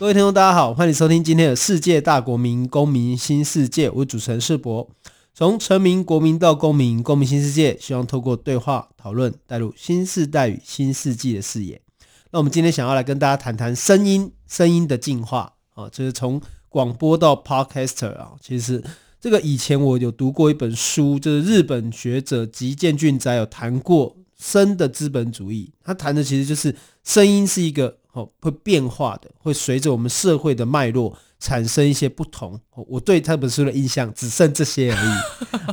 各位听众，大家好，欢迎收听今天的世界大国民公民新世界。我是主持人世博。从臣民、国民到公民，公民新世界，希望透过对话讨论，带入新世代与新世纪的视野。那我们今天想要来跟大家谈谈声音，声音的进化啊，就是从广播到 Podcaster 啊。其实这个以前我有读过一本书，就是日本学者吉见俊哉有谈过声的资本主义。他谈的其实就是声音是一个。哦，会变化的，会随着我们社会的脉络产生一些不同。我对这本书的印象只剩这些而已。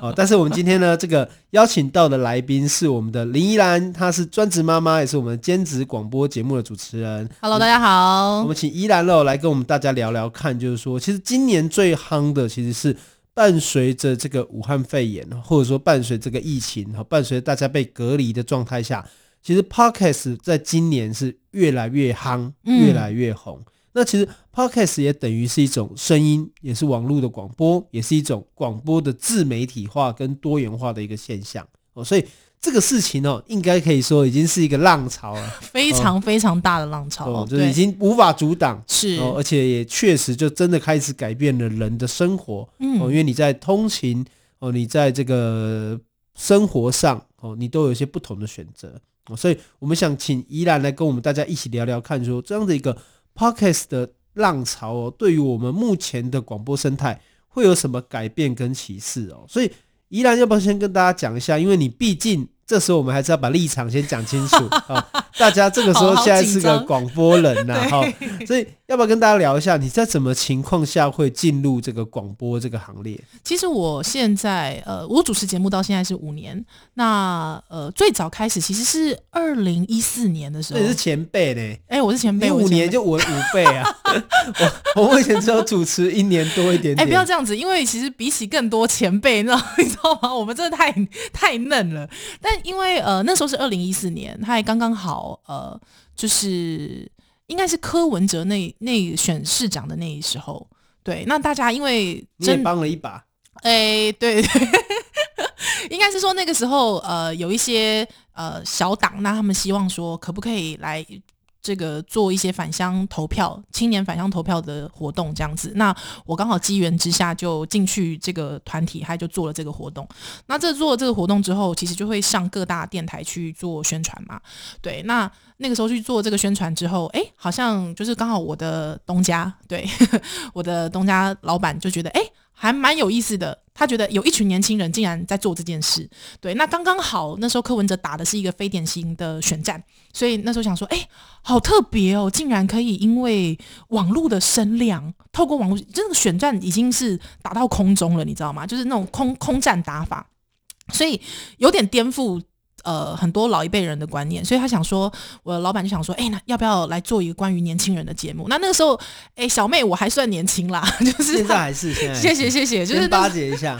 哦，但是我们今天呢，这个邀请到的来宾是我们的林依兰，她是专职妈妈，也是我们兼职广播节目的主持人。Hello，大家好。我们请依兰喽来跟我们大家聊聊看，就是说，其实今年最夯的其实是伴随着这个武汉肺炎，或者说伴随这个疫情，哈，伴随大家被隔离的状态下。其实 Podcast 在今年是越来越夯，越来越红。嗯、那其实 Podcast 也等于是一种声音，也是网络的广播，也是一种广播的自媒体化跟多元化的一个现象哦。所以这个事情哦，应该可以说已经是一个浪潮了，非常非常大的浪潮，哦、就是已经无法阻挡。是、哦，而且也确实就真的开始改变了人的生活。嗯，哦，因为你在通勤哦，你在这个生活上哦，你都有一些不同的选择。所以，我们想请宜兰来跟我们大家一起聊聊，看说这样的一个 podcast 的浪潮哦，对于我们目前的广播生态会有什么改变跟启示哦？所以，宜兰要不要先跟大家讲一下？因为你毕竟。这时候我们还是要把立场先讲清楚啊！大家这个时候现在是个广播人呐，哈，所以要不要跟大家聊一下，你在什么情况下会进入这个广播这个行列？其实我现在呃，我主持节目到现在是五年，那呃，最早开始其实是二零一四年的时候，你是前辈呢？哎、欸，我是前辈，五年就我五倍啊！我我以前只有主持一年多一点点。哎、欸，不要这样子，因为其实比起更多前辈，你知道 你知道吗？我们真的太太嫩了，但。因为呃那时候是二零一四年，他还刚刚好呃就是应该是柯文哲那那选市长的那时候，对，那大家因为真你也帮了一把，哎对，对，应该是说那个时候呃有一些呃小党，那他们希望说可不可以来。这个做一些返乡投票、青年返乡投票的活动，这样子。那我刚好机缘之下就进去这个团体，还就做了这个活动。那这做了这个活动之后，其实就会上各大电台去做宣传嘛。对，那那个时候去做这个宣传之后，哎，好像就是刚好我的东家，对，我的东家老板就觉得，哎。还蛮有意思的，他觉得有一群年轻人竟然在做这件事，对，那刚刚好那时候柯文哲打的是一个非典型的选战，所以那时候想说，哎，好特别哦，竟然可以因为网络的声量，透过网络，这个选战已经是打到空中了，你知道吗？就是那种空空战打法，所以有点颠覆。呃，很多老一辈人的观念，所以他想说，我的老板就想说，哎、欸，那要不要来做一个关于年轻人的节目？那那个时候，哎、欸，小妹我还算年轻啦，就是现在还是现在，谢谢谢谢，就是巴结一下，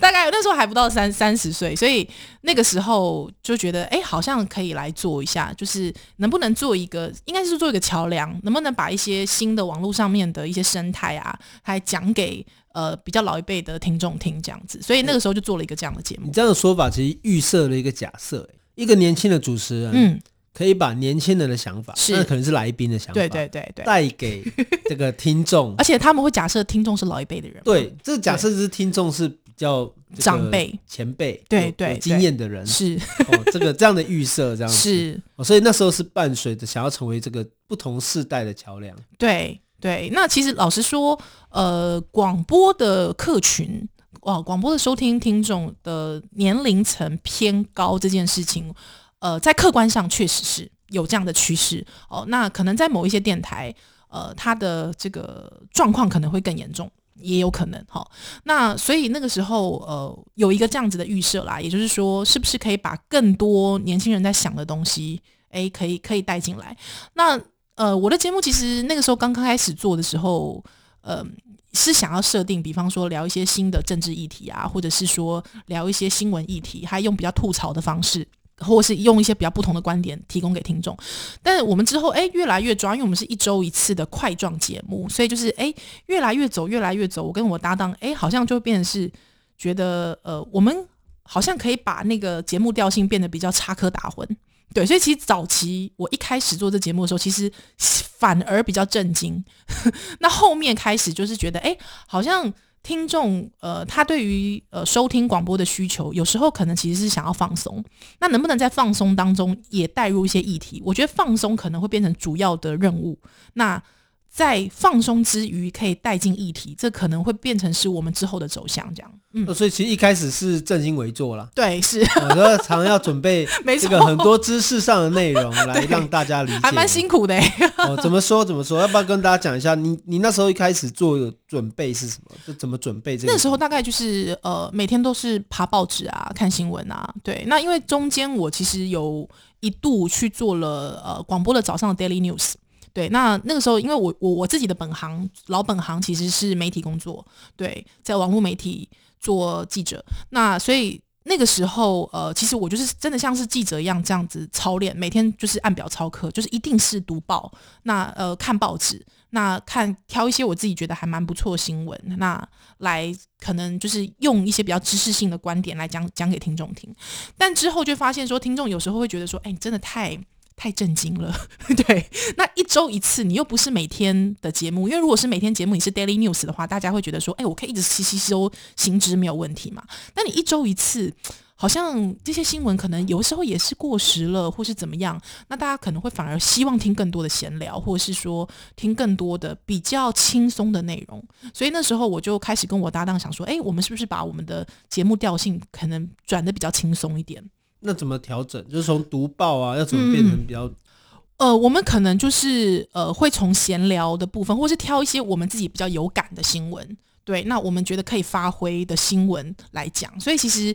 大概那时候还不到三三十岁，所以那个时候就觉得，哎、欸，好像可以来做一下，就是能不能做一个，应该是做一个桥梁，能不能把一些新的网络上面的一些生态啊，还讲给。呃，比较老一辈的听众听这样子，所以那个时候就做了一个这样的节目。你这样的说法其实预设了一个假设，一个年轻的主持人，嗯，可以把年轻人的想法，是。那可能是来宾的想法，对对对对，带给这个听众，而且他们会假设听众是老一辈的人，对，这个假设是听众是比较长辈、前辈，对对经验的人，是。哦，这个这样的预设这样子。是，所以那时候是伴随着想要成为这个不同世代的桥梁，对。对，那其实老实说，呃，广播的客群，哇，广播的收听听众的年龄层偏高这件事情，呃，在客观上确实是有这样的趋势哦。那可能在某一些电台，呃，它的这个状况可能会更严重，也有可能哈、那所以那个时候，呃，有一个这样子的预设啦，也就是说，是不是可以把更多年轻人在想的东西，诶，可以可以带进来？那。呃，我的节目其实那个时候刚刚开始做的时候，呃，是想要设定，比方说聊一些新的政治议题啊，或者是说聊一些新闻议题，还用比较吐槽的方式。或是用一些比较不同的观点提供给听众，但是我们之后哎越来越抓，因为我们是一周一次的块状节目，所以就是哎越来越走，越来越走。我跟我搭档哎好像就变成是觉得呃我们好像可以把那个节目调性变得比较插科打诨，对，所以其实早期我一开始做这节目的时候，其实反而比较震惊，那后面开始就是觉得哎好像。听众呃，他对于呃收听广播的需求，有时候可能其实是想要放松。那能不能在放松当中也带入一些议题？我觉得放松可能会变成主要的任务。那在放松之余，可以带进议题，这可能会变成是我们之后的走向。这样，嗯，所以其实一开始是正襟危坐了。对，是，我觉得常常要准备 这个很多知识上的内容来让大家理解，还蛮辛苦的。哦，怎么说怎么说？要不要跟大家讲一下？你你那时候一开始做的准备是什么？就怎么准备这个？那时候大概就是呃，每天都是爬报纸啊，看新闻啊。对，那因为中间我其实有一度去做了呃广播的早上的 Daily News。对，那那个时候，因为我我我自己的本行老本行其实是媒体工作，对，在网络媒体做记者，那所以那个时候，呃，其实我就是真的像是记者一样这样子操练，每天就是按表操课，就是一定是读报，那呃看报纸，那看挑一些我自己觉得还蛮不错的新闻，那来可能就是用一些比较知识性的观点来讲讲给听众听，但之后就发现说，听众有时候会觉得说，哎，你真的太。太震惊了，对，那一周一次，你又不是每天的节目，因为如果是每天节目，你是 daily news 的话，大家会觉得说，哎，我可以一直吸吸收新知没有问题嘛。那你一周一次，好像这些新闻可能有时候也是过时了，或是怎么样，那大家可能会反而希望听更多的闲聊，或者是说听更多的比较轻松的内容。所以那时候我就开始跟我搭档想说，哎，我们是不是把我们的节目调性可能转得比较轻松一点？那怎么调整？就是从读报啊，要怎么变成比较？嗯、呃，我们可能就是呃，会从闲聊的部分，或是挑一些我们自己比较有感的新闻，对，那我们觉得可以发挥的新闻来讲。所以其实。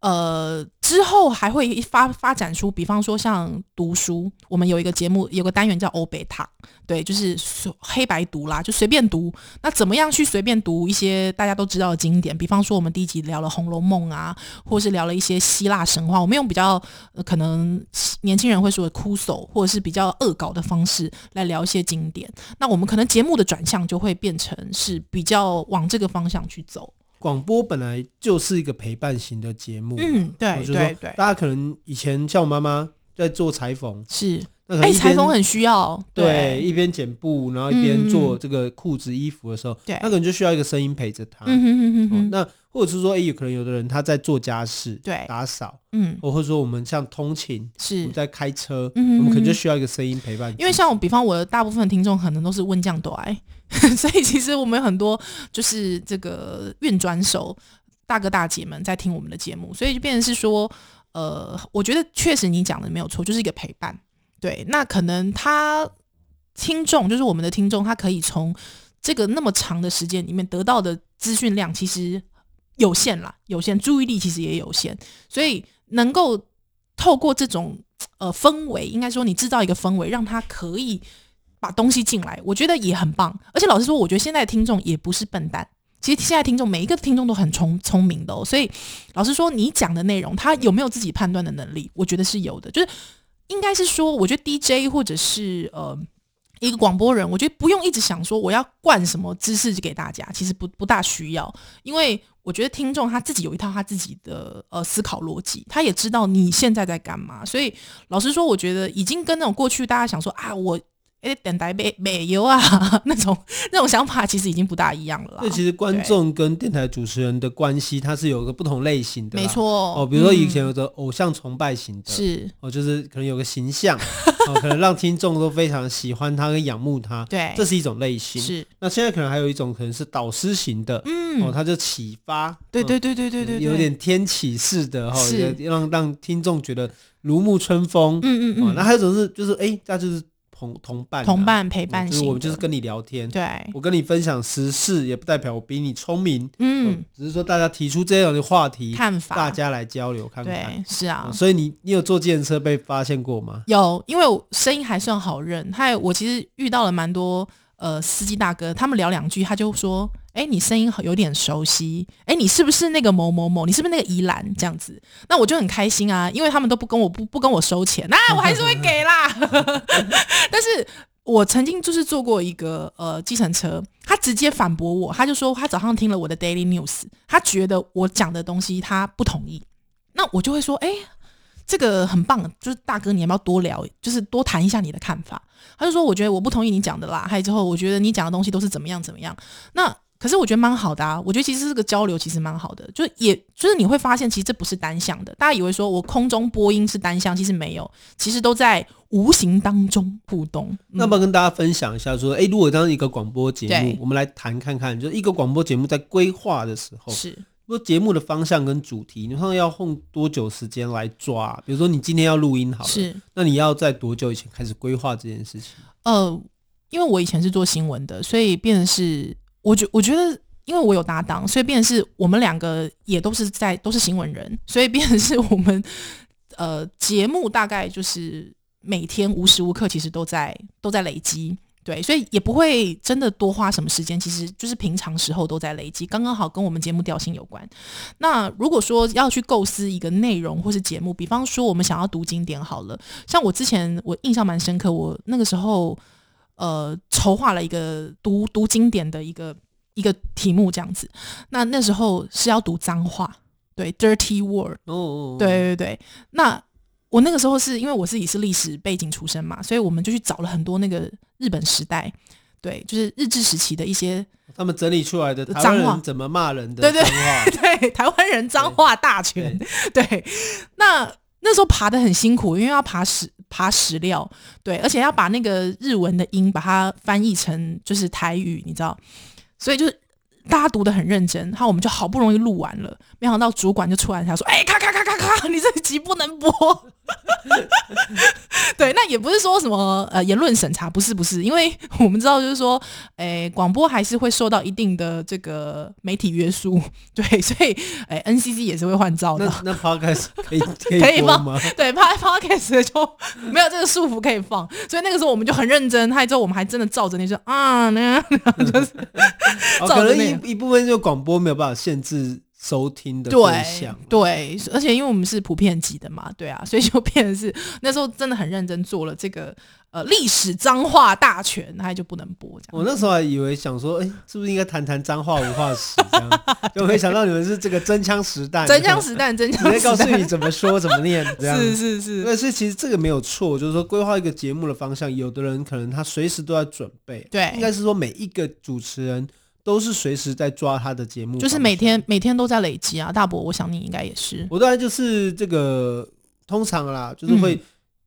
呃，之后还会发发展出，比方说像读书，我们有一个节目，有个单元叫欧北塔，对，就是黑白读啦，就随便读。那怎么样去随便读一些大家都知道的经典？比方说，我们第一集聊了《红楼梦》啊，或是聊了一些希腊神话。我们用比较、可能年轻人会说的枯手，或者是比较恶搞的方式来聊一些经典。那我们可能节目的转向就会变成是比较往这个方向去走。广播本来就是一个陪伴型的节目，嗯，对对对，大家可能以前像我妈妈在做裁缝，是，那哎，裁缝很需要，对，一边剪布，然后一边做这个裤子、衣服的时候，对，那可能就需要一个声音陪着他，嗯嗯嗯，那或者是说，哎，有可能有的人他在做家事，对，打扫，嗯，或者说我们像通勤，是，在开车，嗯，我们可能就需要一个声音陪伴，因为像我，比方我的大部分听众可能都是温将短。所以其实我们有很多就是这个运转手大哥大姐们在听我们的节目，所以就变成是说，呃，我觉得确实你讲的没有错，就是一个陪伴。对，那可能他听众就是我们的听众，他可以从这个那么长的时间里面得到的资讯量其实有限啦，有限，注意力其实也有限，所以能够透过这种呃氛围，应该说你制造一个氛围，让他可以。把东西进来，我觉得也很棒。而且老实说，我觉得现在的听众也不是笨蛋。其实现在听众每一个听众都很聪聪明的哦。所以老实说，你讲的内容，他有没有自己判断的能力？我觉得是有的。就是应该是说，我觉得 DJ 或者是呃一个广播人，我觉得不用一直想说我要灌什么知识给大家，其实不不大需要。因为我觉得听众他自己有一套他自己的呃思考逻辑，他也知道你现在在干嘛。所以老实说，我觉得已经跟那种过去大家想说啊我。哎，电台没没有啊？那种那种想法其实已经不大一样了啦。对，其实观众跟电台主持人的关系，它是有个不同类型的。没错哦，比如说以前有的偶像崇拜型的，是哦，就是可能有个形象哦，可能让听众都非常喜欢他跟仰慕他。对，这是一种类型。是。那现在可能还有一种可能是导师型的，嗯，哦，他就启发。对对对对对对，有点天启式的哈，让让听众觉得如沐春风。嗯嗯嗯。那还有一种是就是哎，那就是。同同伴、同伴陪伴，就是我们就是跟你聊天，对，我跟你分享时事，也不代表我比你聪明，嗯，只是说大家提出这样的话题，看法，大家来交流看看，对，是啊，所以你你有坐计程车被发现过吗？有，因为我声音还算好认，还有我其实遇到了蛮多呃司机大哥，他们聊两句，他就说：“哎、你声音有点熟悉，哎、你是不是那个某某某？你是不是那个宜兰这样子？”那我就很开心啊，因为他们都不跟我不不跟我收钱，那我还是会给啦。但是我曾经就是坐过一个呃计程车，他直接反驳我，他就说他早上听了我的 Daily News，他觉得我讲的东西他不同意，那我就会说：“哎、”这个很棒，就是大哥，你要不要多聊，就是多谈一下你的看法？他就说，我觉得我不同意你讲的啦，还有之后我觉得你讲的东西都是怎么样怎么样。那可是我觉得蛮好的啊，我觉得其实这个交流其实蛮好的，就也就是你会发现其实这不是单向的，大家以为说我空中播音是单向，其实没有，其实都在无形当中互动。嗯、那么跟大家分享一下说，哎，如果当一个广播节目，我们来谈看看，就是一个广播节目在规划的时候是。说节目的方向跟主题，你看要用多久时间来抓？比如说你今天要录音好了，是，那你要在多久以前开始规划这件事情？呃，因为我以前是做新闻的，所以变成是，我觉我觉得，因为我有搭档，所以变成是我们两个也都是在都是新闻人，所以变成是我们呃节目大概就是每天无时无刻其实都在都在累积。对，所以也不会真的多花什么时间，其实就是平常时候都在累积，刚刚好跟我们节目调性有关。那如果说要去构思一个内容或是节目，比方说我们想要读经典好了，像我之前我印象蛮深刻，我那个时候呃筹划了一个读读经典的一个一个题目这样子，那那时候是要读脏话，对，dirty word，哦，哦，对对对，那。我那个时候是因为我自己是历史背景出身嘛，所以我们就去找了很多那个日本时代，对，就是日治时期的一些他们整理出来的脏话，台湾人怎么骂人的对对对，台湾人脏话大全，对，对，那那时候爬的很辛苦，因为要爬石爬石料，对，而且要把那个日文的音把它翻译成就是台语，你知道，所以就是。大家读的很认真，然后我们就好不容易录完了，没想到主管就出来他说：“哎、咔咔咔咔咔，你这集不能播。” 对，那也不是说什么呃言论审查，不是不是，因为我们知道就是说，哎、欸，广播还是会受到一定的这个媒体约束，对，所以哎、欸、NCC 也是会换照的。那那 Podcast 可以 可以，吗？对，Podcast 就没有这个束缚可以放，所以那个时候我们就很认真，还之后我们还真的照着那说啊，那样 就是照着一。一部分就广播没有办法限制收听的对象，对，而且因为我们是普遍级的嘛，对啊，所以就变成是那时候真的很认真做了这个呃历史脏话大全，那就不能播这样。我那时候还以为想说，哎、欸，是不是应该谈谈脏话文化史这样？就没想到你们是这个真枪实弹，真枪实弹，真 枪实弹，直接告诉你怎么说怎么念，这样 是是是。对，所以其实这个没有错，就是说规划一个节目的方向，有的人可能他随时都在准备，对，应该是说每一个主持人。都是随时在抓他的节目，就是每天每天都在累积啊。大伯，我想你应该也是。我当然就是这个，通常啦，就是会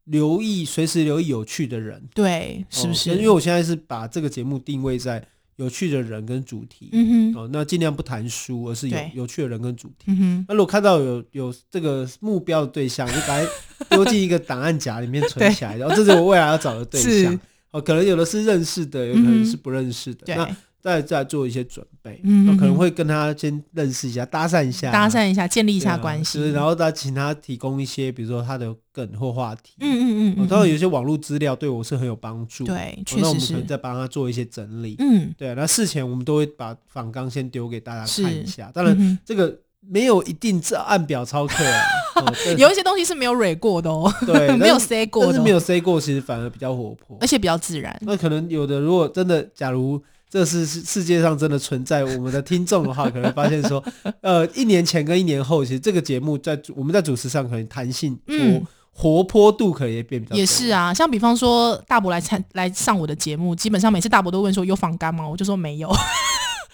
留意，随、嗯、时留意有趣的人，对，是不是？哦、因为我现在是把这个节目定位在有趣的人跟主题，嗯哼，哦，那尽量不谈书，而是有有趣的人跟主题。嗯哼，那如果看到有有这个目标的对象，就把它丢进一个档案夹里面存起来，然后这是我未来要找的对象。哦，可能有的是认识的，有可能是不认识的。嗯、那再再做一些准备，嗯可能会跟他先认识一下，搭讪一下，搭讪一下，建立一下关系，啊，然后再请他提供一些，比如说他的梗或话题，嗯嗯嗯，嗯，当然有些网络资料对我是很有帮助，对，确实是，那我们可能再帮他做一些整理，嗯，对，那事前我们都会把访纲先丢给大家看一下，是，当然这个没有一定是按表操课啊，哦，有一些东西是没有蕊过的哦，对，没有 say 过的，但是没有 say 过，其实反而比较活泼，而且比较自然，那可能有的如果真的假如。这是世界上真的存在我们的听众的话，可能发现说，呃，一年前跟一年后，其实这个节目在我们在主持上可能弹性活、嗯、活泼度可能也变比较。也是啊，像比方说大伯来参来上我的节目，基本上每次大伯都问说有访纲吗？我就说没有，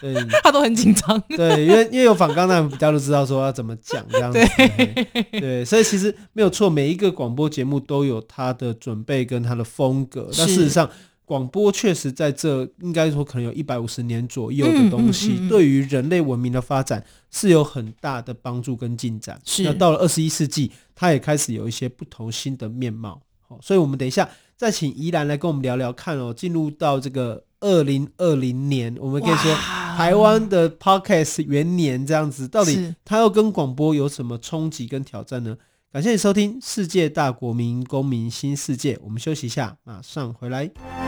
对，他都很紧张。对，因为因为有访纲，那大家都知道说要怎么讲这样子。对，对，所以其实没有错，每一个广播节目都有它的准备跟它的风格。那事实上。广播确实在这应该说可能有一百五十年左右的东西，嗯嗯嗯、对于人类文明的发展是有很大的帮助跟进展。是，那到了二十一世纪，它也开始有一些不同新的面貌。好，所以我们等一下再请宜兰来跟我们聊聊看哦。进入到这个二零二零年，我们可以说台湾的 Podcast 元年这样子，到底它要跟广播有什么冲击跟挑战呢？感谢你收听《世界大国民公民新世界》，我们休息一下，马上回来。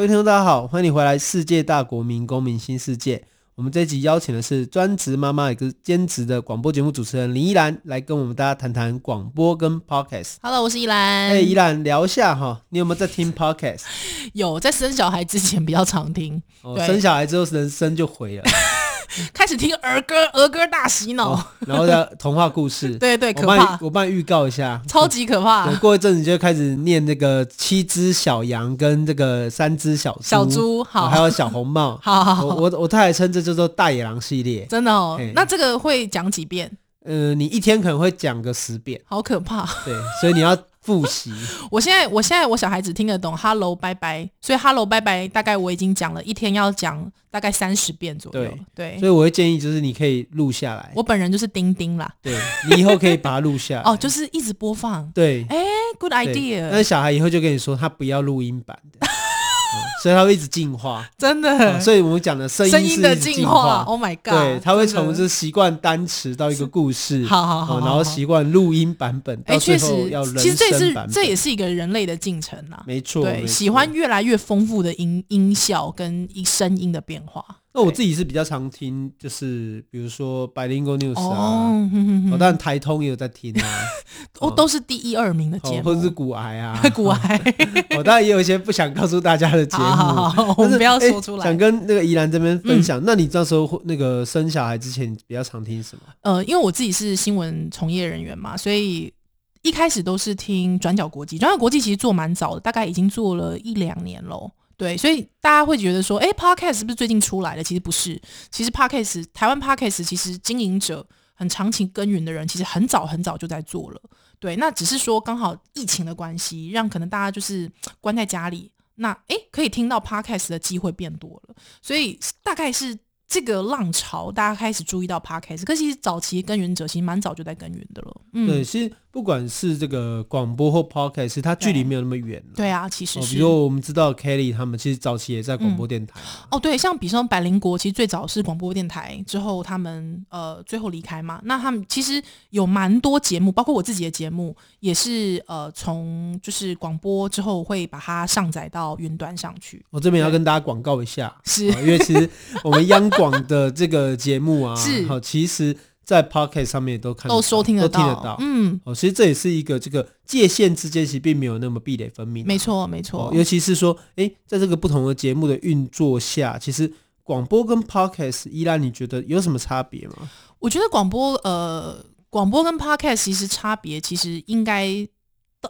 各位听众，大家好，欢迎你回来《世界大国民公民新世界》。我们这一集邀请的是专职妈妈，也是兼职的广播节目主持人林依兰，来跟我们大家谈谈广播跟 Podcast。Hello，我是依兰。哎，依兰聊一下哈，你有没有在听 Podcast？有，在生小孩之前比较常听，哦、生小孩之后人生就毁了。开始听儿歌，儿歌大洗脑，哦，然后的童话故事，对 对，可怕。我帮你预告一下，超级可怕。过一阵子就开始念那个七只小羊跟这个三只小猪，小猪好，还有小红帽，好好好。我我我太太称这叫做大野狼系列，真的哦。那这个会讲几遍？呃，你一天可能会讲个十遍，好可怕。对，所以你要。复习，我现在我现在我小孩子听得懂 “hello 拜拜”，所以 “hello 拜拜”大概我已经讲了一天要讲大概三十遍左右。对，对，所以我会建议就是你可以录下来。我本人就是钉钉啦，对，你以后可以把它录下来。哦，就是一直播放。对，哎，good idea。那小孩以后就跟你说，他不要录音版的。所以它会一直进化，真的。所以我们讲的声音的进化，Oh my God！对，它会从这习惯单词到一个故事，好好好，然后习惯录音版本，哎，确实，其实这是这也是一个人类的进程啊，没错，对，喜欢越来越丰富的音音效跟声音的变化。那我自己是比较常听，就是比如说 Bilingual News 啊，哦，当然台通也有在听啊，哦，都是第一二名的节目，或者是骨癌啊，骨癌，我 当然也有一些不想告诉大家的节目，好好好，我们不要说出来。想跟那个宜兰这边分享，那你那时候那个生小孩之前比较常听什么？呃，因为我自己是新闻从业人员嘛，所以一开始都是听转角国际，转角国际其实做蛮早的，大概已经做了一两年喽。对，所以大家会觉得说，哎，Podcast 是不是最近出来的？其实不是，其实 Podcast 台湾 Podcast 其实经营者很长期耕耘的人，其实很早很早就在做了。对，那只是说刚好疫情的关系，让可能大家就是关在家里，那哎，可以听到 Podcast 的机会变多了，所以大概是。这个浪潮，大家开始注意到 Podcast，可是其实早期耕耘者其实蛮早就在耕耘的了。嗯，对，其实不管是这个广播或 Podcast，它距离没有那么远。对啊，其实是。比如我们知道 Kelly 他们其实早期也在广播电台。嗯。哦，对，像比如说百灵国，其实最早是广播电台，之后他们呃最后离开嘛。那他们其实有蛮多节目，包括我自己的节目，也是呃从就是广播之后会把它上载到云端上去。我这边要跟大家广告一下，是因为其实我们央。广的这个节目啊，好，其实，在 Podcast 上面都看都收听得到，听得到，嗯，哦，其实这也是一个这个界限之间其实并没有那么壁垒分明，没错，没错，尤其是说，哎，在这个不同的节目的运作下，其实广播跟 Podcast，依然你觉得有什么差别吗？我觉得广播，呃，广播跟 Podcast 其实差别，其实应该。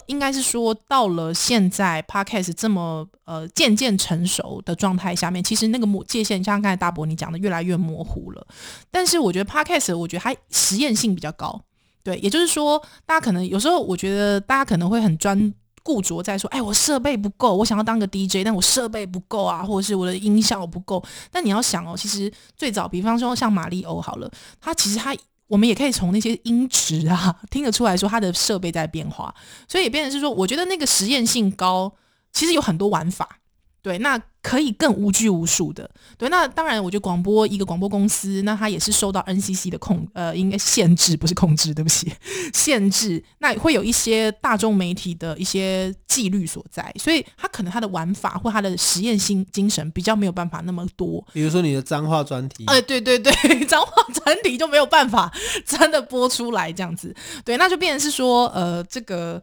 应该是说，到了现在 Podcast 这么呃渐渐成熟的状态下面，其实那个模界限，像刚才大伯你讲的，越来越模糊了。但是我觉得 Podcast，我觉得它实验性比较高。对，也就是说，大家可能有时候，我觉得大家可能会很专固着在说，哎，我设备不够，我想要当个 DJ，但我设备不够啊，或者是我的音效不够。但你要想哦，其实最早，比方说像马里欧好了，他其实他。我们也可以从那些音质啊 听得出来说，它的设备在变化，所以也变成是说，我觉得那个实验性高，其实有很多玩法。对，那可以更无拘无束的。对，那当然，我觉得广播一个广播公司，那它也是受到 NCC 的控，呃，应该限制，不是控制，对不起，限制。那会有一些大众媒体的一些纪律所在，所以它可能它的玩法或它的实验性精神比较没有办法那么多。比如说你的脏话专题，哎、呃，对对对，脏话专题就没有办法真的播出来这样子。对，那就变成是说，呃，这个。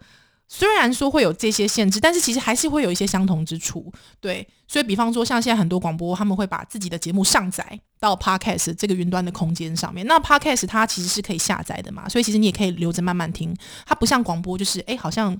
虽然说会有这些限制，但是其实还是会有一些相同之处。对，所以比方说像现在很多广播，他们会把自己的节目上载到 Podcast 这个云端的空间上面。那 Podcast 它其实是可以下载的嘛，所以其实你也可以留着慢慢听。它不像广播，就是哎，好像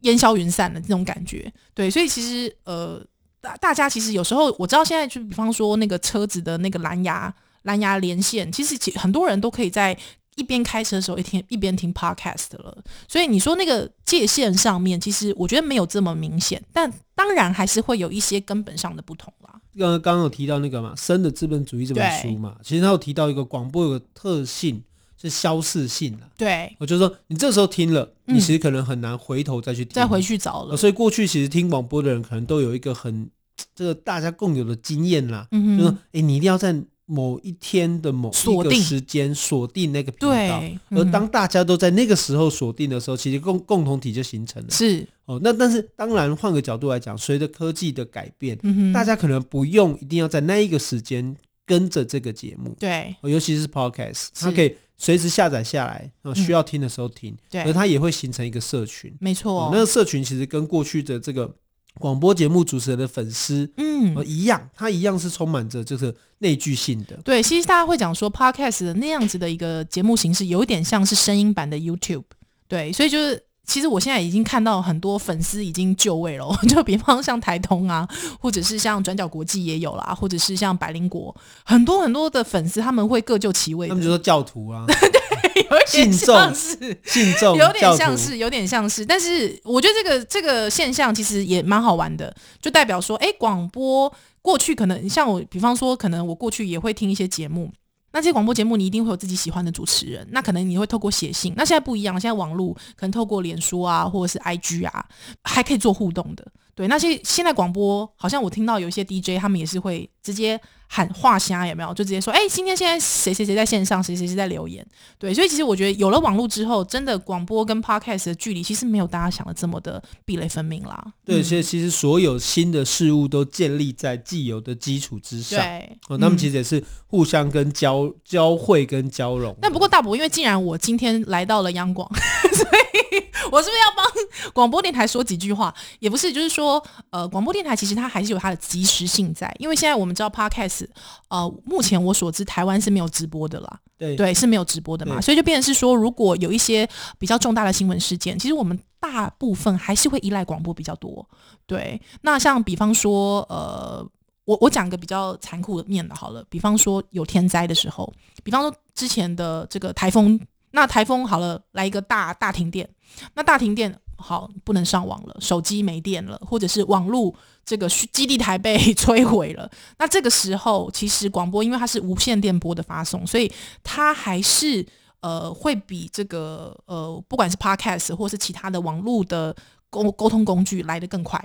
烟消云散的这种感觉。对，所以其实呃，大大家其实有时候我知道现在就比方说那个车子的那个蓝牙蓝牙连线，其实很多人都可以在。一边开车的时候一听一边听 podcast 了，所以你说那个界限上面，其实我觉得没有这么明显，但当然还是会有一些根本上的不同啦。刚刚刚有提到那个嘛，《生的资本主义》这本书嘛，其实他有提到一个广播有个特性，是消逝性了。对，我就说你这时候听了，嗯你其实可能很难回头再去听，再回去找了。呃所以过去其实听广播的人可能都有一个很这个大家共有的经验啦，就是说，哎，你一定要在某一天的某一个时间锁定那个频道。而当大家都在那个时候锁定的时候，其实共共同体就形成了。是，哦，那但是当然换个角度来讲，随着科技的改变，嗯，大家可能不用一定要在那一个时间跟着这个节目，对。哦尤其是 podcast，它可以随时下载下来，哦需要听的时候听，对。而它也会形成一个社群。没错。哦，那个社群其实跟过去的这个广播节目主持人的粉丝，嗯呃，一样，他一样是充满着就是内聚性的。对，其实大家会讲说，podcast 的那样子的一个节目形式，有一点像是声音版的 YouTube。对，所以就是，其实我现在已经看到很多粉丝已经就位了，就比方像台通啊，或者是像转角国际也有啦，或者是像百灵国，很多很多的粉丝他们会各就其位的，他们就说教徒啊，对有一点信众像是。信众有点像是，有点像是，但是我觉得这个这个现象其实也蛮好玩的，就代表说，哎，广播过去可能像我，比方说，可能我过去也会听一些节目，那这些广播节目你一定会有自己喜欢的主持人，那可能你会透过写信，那现在不一样，现在网络可能透过脸书啊，或者是 IG 啊，还可以做互动的。对，那些现在广播好像我听到有一些 DJ 他们也是会直接喊话虾有没有？就直接说，哎，今天现在谁谁谁在线上，谁谁谁在留言。对，所以其实我觉得有了网络之后，真的广播跟 Podcast 的距离其实没有大家想的这么的壁垒分明啦。对，嗯其实其实所有新的事物都建立在既有的基础之上。对，哦，那么其实。也是互相跟交交汇跟交融的。但不过大伯，因为既然我今天来到了央广，所以我是不是要帮广播电台说几句话？也不是，就是说，呃，广播电台其实它还是有它的及时性在，因为现在我们知道 Podcast，呃，目前我所知台湾是没有直播的啦，对对，是没有直播的嘛，所以就变成是说，如果有一些比较重大的新闻事件，其实我们大部分还是会依赖广播比较多。对，那像比方说，呃。我我讲个比较残酷的面的，好了，比方说有天灾的时候，比方说之前的这个台风，那台风好了，来一个大大停电，那大停电好不能上网了，手机没电了，或者是网络这个基地台被 摧毁了，那这个时候其实广播因为它是无线电波的发送，所以它还是呃会比这个呃不管是 Podcast 或是其他的网络的沟沟通工具来得更快。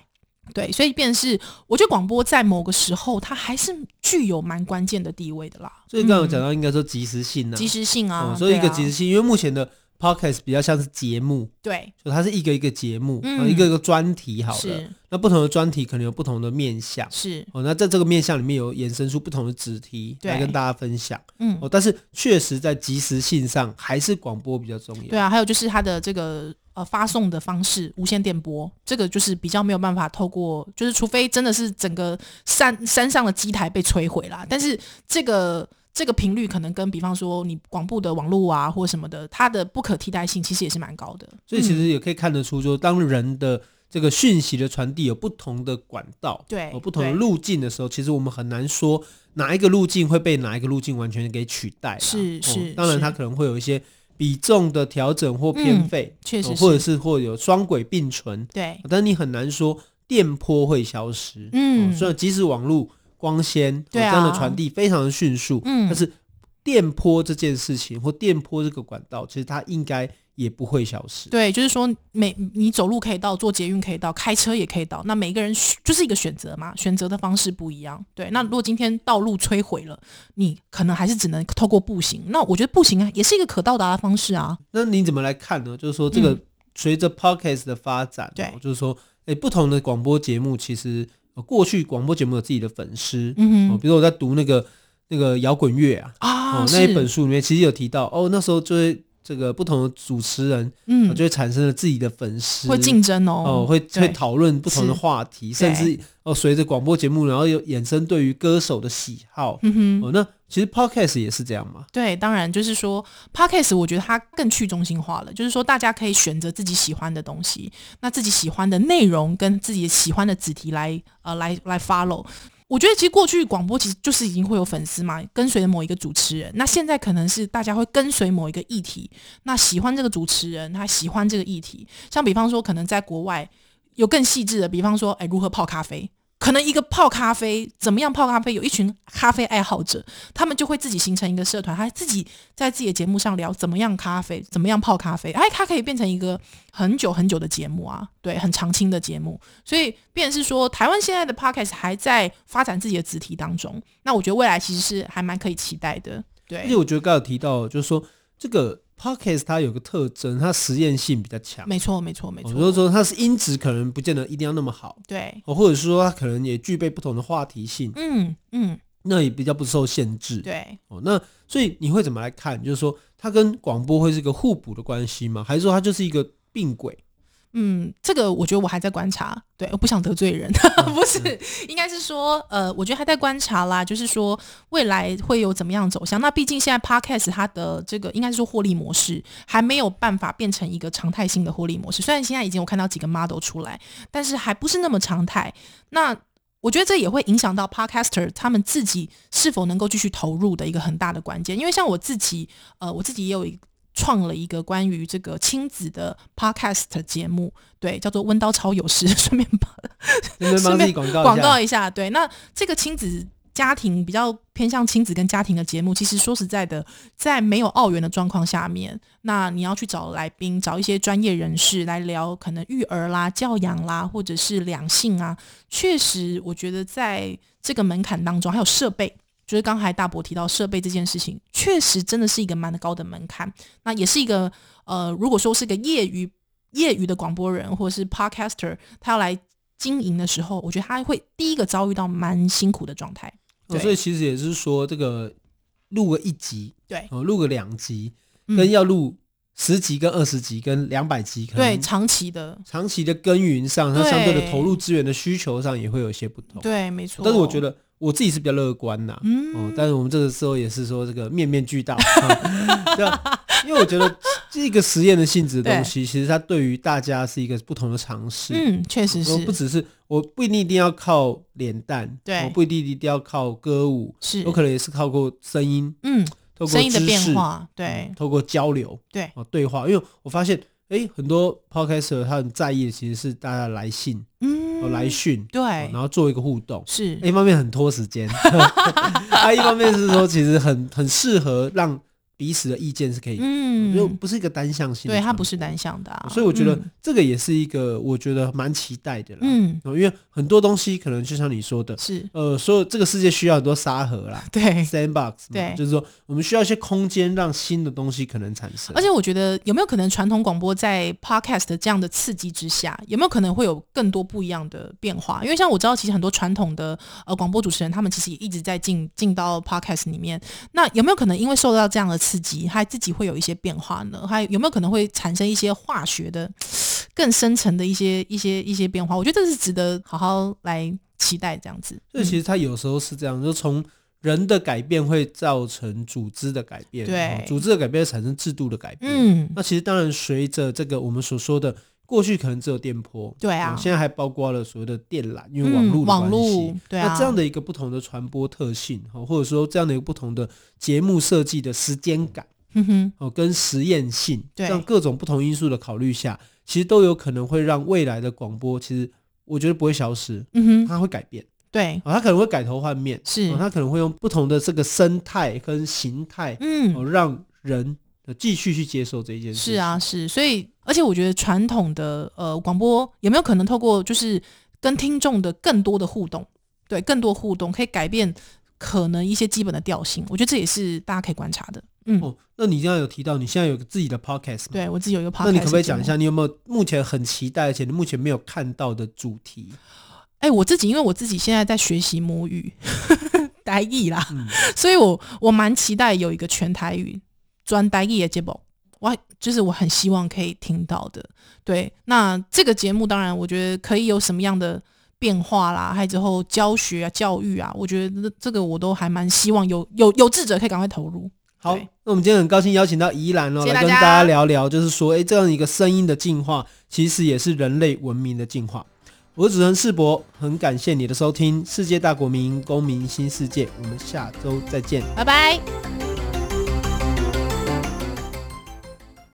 对，所以便是，我觉得广播在某个时候，它还是具有蛮关键的地位的啦。所以刚刚有讲到，应该说及时性啊，及时性啊，哦所以一个及时性，因为目前的 podcast 比较像是节目，对，就它是一个一个节目，嗯然后一个一个专题好了。那不同的专题可能有不同的面向。是，哦，那在这个面向里面有衍生出不同的主题对来跟大家分享。嗯，哦，但是确实在及时性上，还是广播比较重要。对啊，还有就是它的这个呃发送的方式，无线电波，这个就是比较没有办法透过，就是除非真的是整个山山上的机台被摧毁啦，但是这个这个频率可能跟比方说你广布的网络啊或什么的，它的不可替代性其实也是蛮高的。所以其实也可以看得出，说当人的这个讯息的传递有不同的管道，对有不同的路径的时候，其实我们很难说哪一个路径会被哪一个路径完全给取代是是当然它可能会有一些比重的调整或偏废，确实或者是或有双轨并存，对，但你很难说电波会消失。嗯哦虽然即使网络光纤、这样的传递非常的迅速，嗯但是电波这件事情或电波这个管道，其实它应该也不会消失。对，就是说每你走路可以到，坐捷运可以到，开车也可以到。那每个人选就是一个选择嘛，选择的方式不一样。对，那如果今天道路摧毁了，你可能还是只能透过步行。那我觉得步行啊，也是一个可到达的方式啊。那你怎么来看呢？就是说，这个嗯随着 podcast 的发展，对哦就是说，哎，不同的广播节目其实、呃过去广播节目有自己的粉丝，嗯比如我在读那个那个摇滚乐啊，啊，哦，那一本书里面其实有提到，哦，那时候就会这个不同的主持人，嗯哦就会产生了自己的粉丝，会竞争哦，哦，会对会讨论不同的是话题，甚至哦，随着广播节目，然后有衍生对于歌手的喜好。嗯哼。哦，那其实 podcast 也是这样嘛？对，当然就是说，podcast 我觉得它更去中心化了，就是说大家可以选择自己喜欢的东西，那自己喜欢的内容跟自己喜欢的主题来呃来来 follow。我觉得其实过去广播其实就是已经会有粉丝嘛，跟随着某一个主持人。那现在可能是大家会跟随某一个议题，那喜欢这个主持人，他喜欢这个议题。像比方说，可能在国外有更细致的，比方说，哎，如何泡咖啡。可能一个泡咖啡怎么样泡咖啡，有一群咖啡爱好者，他们就会自己形成一个社团，还自己在自己的节目上聊怎么样咖啡，怎么样泡咖啡，哎，它可以变成一个很久很久的节目啊，对，很长青的节目。所以，变成是说，台湾现在的 podcast 还在发展自己的子题当中，那我觉得未来其实是还蛮可以期待的。对，而且我觉得刚刚提到，就是说这个。Podcast 它有个特征，它实验性比较强。没错，没错，没错。我就说，它是音质可能不见得一定要那么好。对。哦，或者是说它可能也具备不同的话题性。嗯嗯。那也比较不受限制。对。哦，那所以你会怎么来看？就是说，它跟广播会是一个互补的关系吗？还是说它就是一个并轨？嗯，这个我觉得我还在观察，对，我不想得罪人，不是，应该是说，呃，我觉得还在观察啦，就是说未来会有怎么样走向。那毕竟现在 Podcast 它的这个应该是说获利模式还没有办法变成一个常态性的获利模式，虽然现在已经有看到几个 model 出来，但是还不是那么常态。那我觉得这也会影响到 Podcaster 他们自己是否能够继续投入的一个很大的关键，因为像我自己，呃，我自己也有一个。创了一个关于这个亲子的 podcast 节目，对，叫做温刀超有事，顺便帮顺便广告广告一下。对，那这个亲子家庭比较偏向亲子跟家庭的节目，其实说实在的，在没有澳元的状况下面，那你要去找来宾，找一些专业人士来聊，可能育儿啦、教养啦，或者是两性啊，确实，我觉得在这个门槛当中，还有设备。就是刚才大伯提到设备这件事情，确实真的是一个蛮高的门槛。那也是一个呃，如果说是个业余业余的广播人或者是 podcaster，他要来经营的时候，我觉得他会第一个遭遇到蛮辛苦的状态。哦，所以其实也是说，这个录个一集，对，哦，录个两集，跟要录十集、跟二十集、跟两百集，可能对，长期的长期的耕耘上，它相对的投入资源的需求上也会有一些不同。对，没错。但是我觉得。我自己是比较乐观呐，嗯、哦，但是我们这个时候也是说这个面面俱到，对啊，因为我觉得这个实验的性质的东西，其实它对于大家是一个不同的尝试，嗯，确实是，不只是我不一定一定要靠脸蛋，对，我不一定一定要靠歌舞，是，我可能也是靠过声音，嗯，透过声音的变化，对，透过交流，对，哦，对话，因为我发现，哎，很多 podcaster 他很在意的其实是大家的来信，嗯。来讯对，然后做一个互动，是一方面很拖时间，他一方面是说其实很很适合让。彼此的意见是可以，嗯，就不是一个单向性的，对，它不是单向的，啊，所以我觉得这个也是一个我觉得蛮期待的啦，嗯，因为很多东西可能就像你说的，是，呃，所有这个世界需要很多沙盒啦，对，sandbox，对，就是说我们需要一些空间让新的东西可能产生，而且我觉得有没有可能传统广播在 podcast 这样的刺激之下，有没有可能会有更多不一样的变化？因为像我知道，其实很多传统的呃广播主持人，他们其实也一直在进进到 podcast 里面，那有没有可能因为受到这样的刺激，它自己会有一些变化呢？还有没有可能会产生一些化学的 更深层的一些一些一些变化？我觉得这是值得好好来期待这样子。所以其实它有时候是这样，就从人的改变会造成组织的改变，对，组织的改变会产生制度的改变。嗯，那其实当然随着这个我们所说的过去可能只有电波，对啊，现在还包括了所谓的电缆，因为网络的关系，网络，对啊，那这样的一个不同的传播特性，或者说这样的一个不同的节目设计的时间感。嗯哼，哦，跟实验性，对，让各种不同因素的考虑下，其实都有可能会让未来的广播，其实我觉得不会消失，嗯哼，它会改变，对，哦，它可能会改头换面，是，哦，它可能会用不同的这个生态跟形态，嗯，哦，让人继续去接受这一件事，是啊，是，所以，而且我觉得传统的呃广播有没有可能透过就是跟听众的更多的互动，对，更多互动可以改变可能一些基本的调性，我觉得这也是大家可以观察的。嗯哦，那你刚刚有提到你现在有个自己的 podcast 吗？对，我自己有一个 podcast，那你可不可以讲一下，你有没有目前很期待，而且你目前没有看到的主题？哎、欸，我自己因为我自己现在在学习母语 台语啦，嗯、所以我我蛮期待有一个全台语专台语的节目，我就是我很希望可以听到的。对，那这个节目当然我觉得可以有什么样的变化啦，还有之后教学啊、教育啊，我觉得这个我都还蛮希望有有有志者可以赶快投入。好，那我们今天很高兴邀请到宜兰哦，来跟大家聊聊，就是说，哎，这样一个声音的进化，其实也是人类文明的进化。我是主持人世博，很感谢你的收听，《世界大国民公民新世界》，我们下周再见，拜拜。